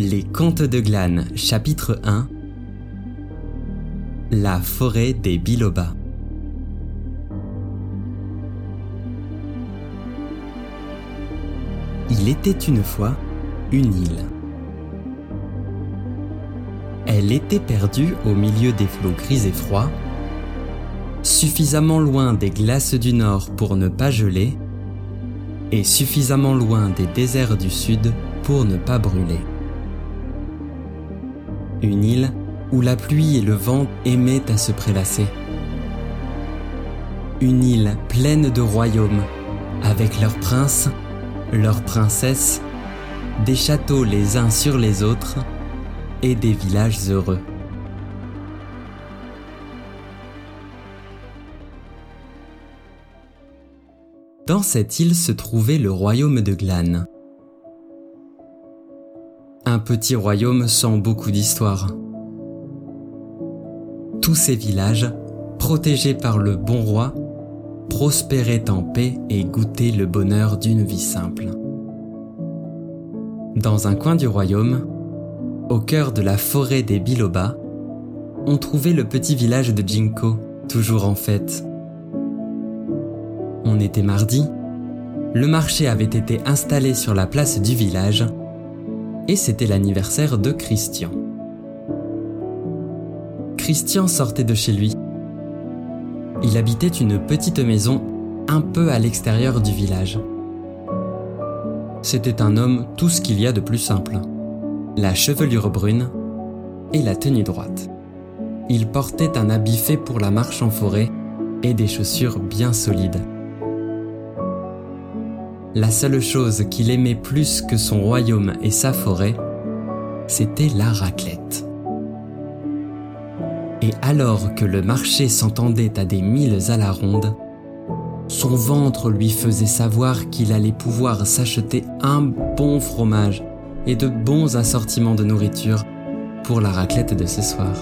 Les Contes de Glane, chapitre 1 La forêt des bilobas. Il était une fois une île. Elle était perdue au milieu des flots gris et froids, suffisamment loin des glaces du nord pour ne pas geler, et suffisamment loin des déserts du sud pour ne pas brûler. Une île où la pluie et le vent aimaient à se prélasser. Une île pleine de royaumes, avec leurs princes, leurs princesses, des châteaux les uns sur les autres et des villages heureux. Dans cette île se trouvait le royaume de Glane. Un petit royaume sans beaucoup d'histoire. Tous ces villages, protégés par le bon roi, prospéraient en paix et goûtaient le bonheur d'une vie simple. Dans un coin du royaume, au cœur de la forêt des Bilobas, on trouvait le petit village de Jinko, toujours en fête. On était mardi, le marché avait été installé sur la place du village et c'était l'anniversaire de Christian. Christian sortait de chez lui. Il habitait une petite maison un peu à l'extérieur du village. C'était un homme tout ce qu'il y a de plus simple. La chevelure brune et la tenue droite. Il portait un habit fait pour la marche en forêt et des chaussures bien solides. La seule chose qu'il aimait plus que son royaume et sa forêt, c'était la raclette. Et alors que le marché s'entendait à des milles à la ronde, son ventre lui faisait savoir qu'il allait pouvoir s'acheter un bon fromage et de bons assortiments de nourriture pour la raclette de ce soir.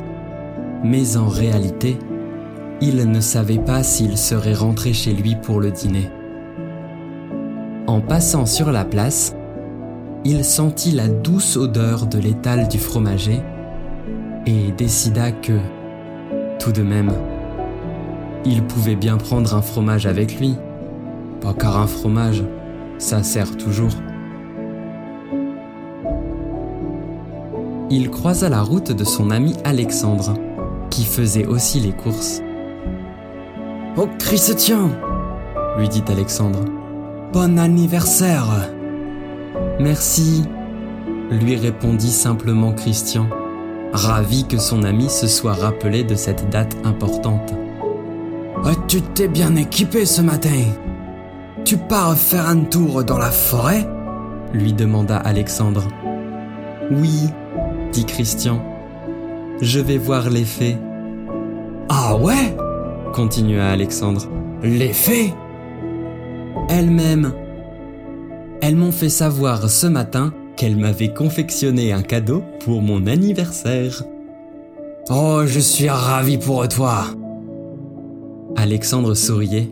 Mais en réalité, il ne savait pas s'il serait rentré chez lui pour le dîner. En passant sur la place, il sentit la douce odeur de l'étal du fromager et décida que, tout de même, il pouvait bien prendre un fromage avec lui. Pas car un fromage, ça sert toujours. Il croisa la route de son ami Alexandre, qui faisait aussi les courses. Oh Christian lui dit Alexandre. Bon anniversaire Merci, lui répondit simplement Christian, ravi que son ami se soit rappelé de cette date importante. Oh, tu t'es bien équipé ce matin Tu pars faire un tour dans la forêt? lui demanda Alexandre. Oui, dit Christian. Je vais voir les fées. Ah ouais? continua Alexandre. Les fées? Elles-mêmes. Elles m'ont fait savoir ce matin qu'elles m'avaient confectionné un cadeau pour mon anniversaire. Oh, je suis ravi pour toi. Alexandre souriait,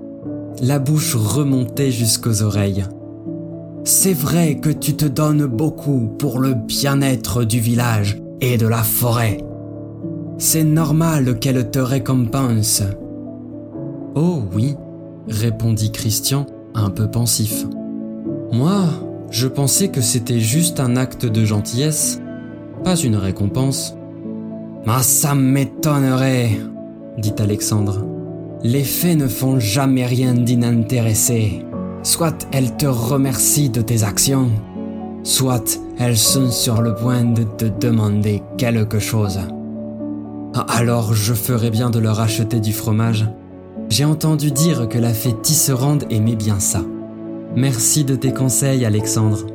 la bouche remontait jusqu'aux oreilles. C'est vrai que tu te donnes beaucoup pour le bien-être du village et de la forêt. C'est normal qu'elle te récompense. Oh oui, répondit Christian un peu pensif. Moi, je pensais que c'était juste un acte de gentillesse, pas une récompense. Ah, ça m'étonnerait, dit Alexandre. Les fées ne font jamais rien d'inintéressé. Soit elles te remercient de tes actions, soit elles sont sur le point de te demander quelque chose. Ah, alors je ferais bien de leur acheter du fromage. J'ai entendu dire que la fée Tisserande aimait bien ça. Merci de tes conseils, Alexandre.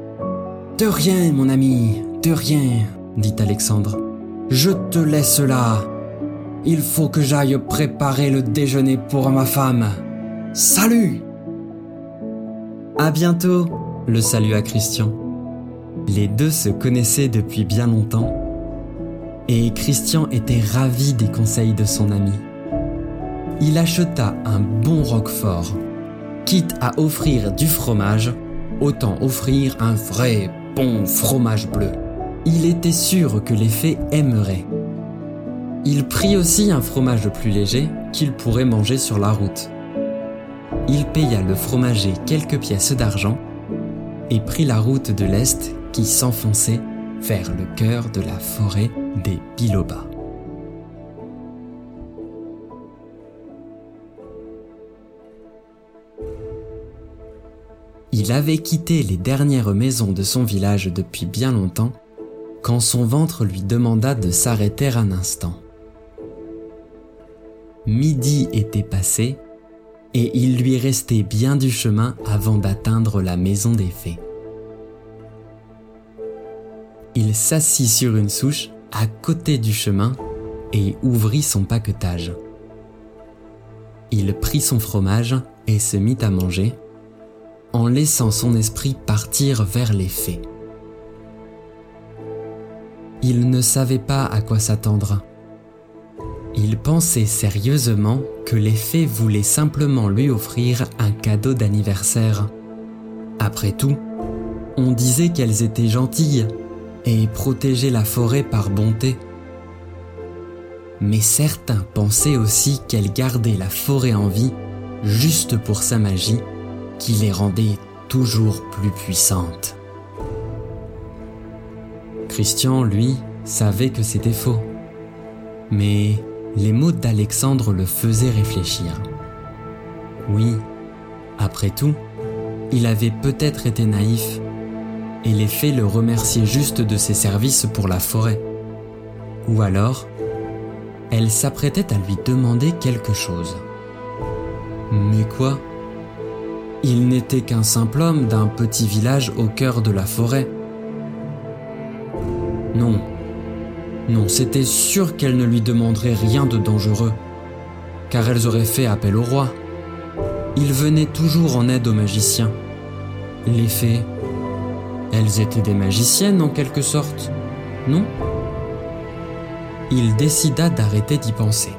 De rien, mon ami, de rien, dit Alexandre. Je te laisse là. Il faut que j'aille préparer le déjeuner pour ma femme. Salut À bientôt, le salua Christian. Les deux se connaissaient depuis bien longtemps et Christian était ravi des conseils de son ami il acheta un bon roquefort. Quitte à offrir du fromage, autant offrir un vrai bon fromage bleu. Il était sûr que les fées aimeraient. Il prit aussi un fromage plus léger qu'il pourrait manger sur la route. Il paya le fromager quelques pièces d'argent et prit la route de l'Est qui s'enfonçait vers le cœur de la forêt des Bilobas. Il avait quitté les dernières maisons de son village depuis bien longtemps quand son ventre lui demanda de s'arrêter un instant. Midi était passé et il lui restait bien du chemin avant d'atteindre la maison des fées. Il s'assit sur une souche à côté du chemin et ouvrit son paquetage. Il prit son fromage et se mit à manger, en laissant son esprit partir vers les fées. Il ne savait pas à quoi s'attendre. Il pensait sérieusement que les fées voulaient simplement lui offrir un cadeau d'anniversaire. Après tout, on disait qu'elles étaient gentilles et protégeaient la forêt par bonté. Mais certains pensaient aussi qu'elles gardaient la forêt en vie juste pour sa magie qui les rendait toujours plus puissantes. Christian, lui, savait que c'était faux. Mais les mots d'Alexandre le faisaient réfléchir. Oui, après tout, il avait peut-être été naïf, et les fées le remerciaient juste de ses services pour la forêt. Ou alors, elle s'apprêtait à lui demander quelque chose. Mais quoi? Il n'était qu'un simple homme d'un petit village au cœur de la forêt. Non, non, c'était sûr qu'elles ne lui demanderaient rien de dangereux, car elles auraient fait appel au roi. Il venait toujours en aide aux magiciens. Les fées, elles étaient des magiciennes en quelque sorte, non? Il décida d'arrêter d'y penser.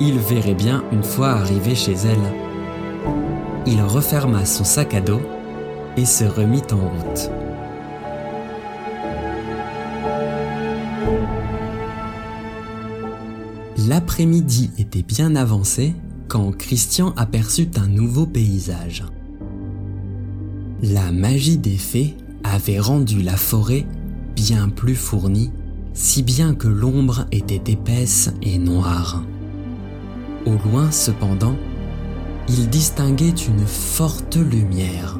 Il verrait bien une fois arrivé chez elle. Il referma son sac à dos et se remit en route. L'après-midi était bien avancé quand Christian aperçut un nouveau paysage. La magie des fées avait rendu la forêt bien plus fournie, si bien que l'ombre était épaisse et noire. Au loin cependant, il distinguait une forte lumière.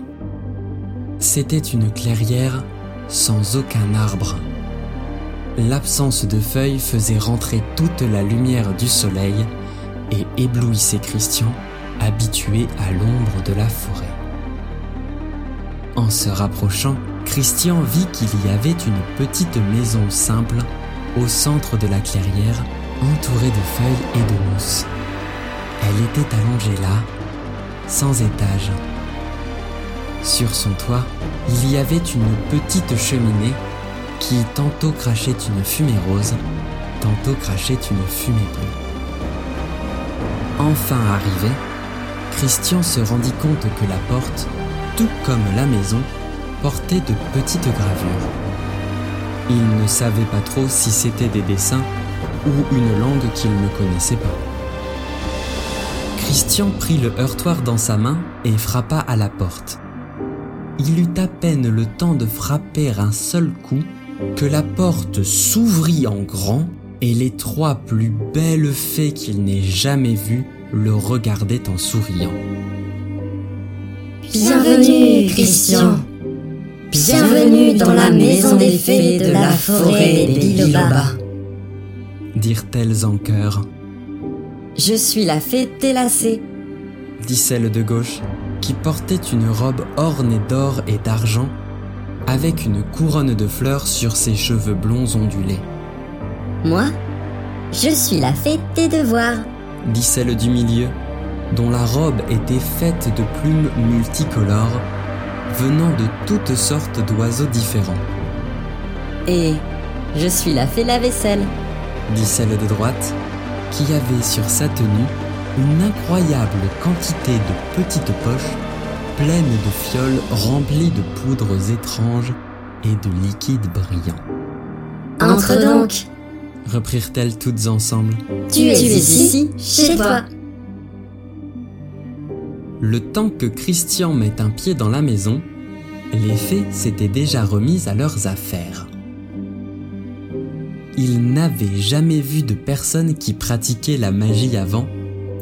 C'était une clairière sans aucun arbre L'absence de feuilles faisait rentrer toute la lumière du soleil et éblouissait Christian, habitué à l'ombre de la forêt. En se rapprochant, Christian vit qu'il y avait une petite maison simple au centre de la clairière, entourée de feuilles et de mousse. Elle était allongée là, sans étage. Sur son toit, il y avait une petite cheminée qui tantôt crachait une fumée rose, tantôt crachait une fumée bleue. Enfin arrivé, Christian se rendit compte que la porte, tout comme la maison, portait de petites gravures. Il ne savait pas trop si c'était des dessins ou une langue qu'il ne connaissait pas. Christian prit le heurtoir dans sa main et frappa à la porte. Il eut à peine le temps de frapper un seul coup que la porte s'ouvrit en grand et les trois plus belles fées qu'il n'ait jamais vues le regardaient en souriant. Bienvenue, Christian. Bienvenue dans la maison des fées de la forêt des Bilobas. Dirent-elles en chœur. Je suis la fée Télacée, dit celle de gauche, qui portait une robe ornée d'or et d'argent avec une couronne de fleurs sur ses cheveux blonds ondulés. Moi, je suis la fée des devoirs, dit celle du milieu, dont la robe était faite de plumes multicolores venant de toutes sortes d'oiseaux différents. Et je suis la fée la vaisselle, dit celle de droite, qui avait sur sa tenue une incroyable quantité de petites poches pleine de fioles remplies de poudres étranges et de liquide brillant. Entre donc, reprirent-elles toutes ensemble. tu es ici, chez toi. Le temps que Christian met un pied dans la maison, les fées s'étaient déjà remises à leurs affaires. Ils n'avaient jamais vu de personne qui pratiquait la magie avant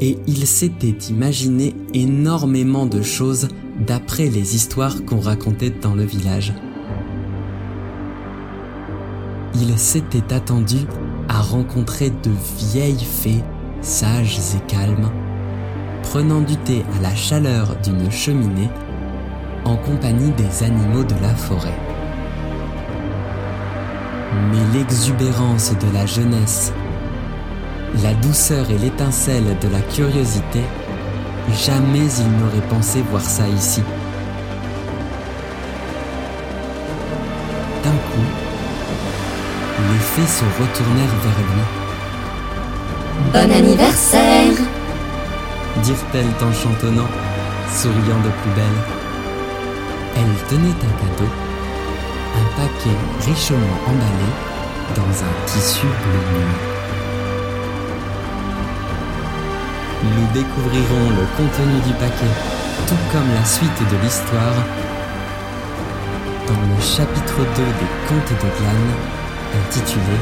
et ils s'étaient imaginé énormément de choses d'après les histoires qu'on racontait dans le village. Ils s'étaient attendus à rencontrer de vieilles fées sages et calmes, prenant du thé à la chaleur d'une cheminée en compagnie des animaux de la forêt. Mais l'exubérance de la jeunesse, la douceur et l'étincelle de la curiosité, jamais il n'aurait pensé voir ça ici. D'un coup, les fées se retournèrent vers lui, Bon anniversaire dirent-elles en chantonnant, souriant de plus belle. Elles tenaient un cadeau, un paquet richement emballé dans un tissu bleu. Nous découvrirons le contenu du paquet, tout comme la suite de l'histoire, dans le chapitre 2 des Contes de Glane, intitulé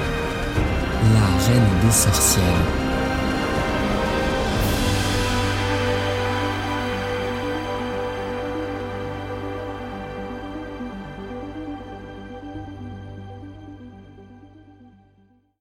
La Reine des Sorcières.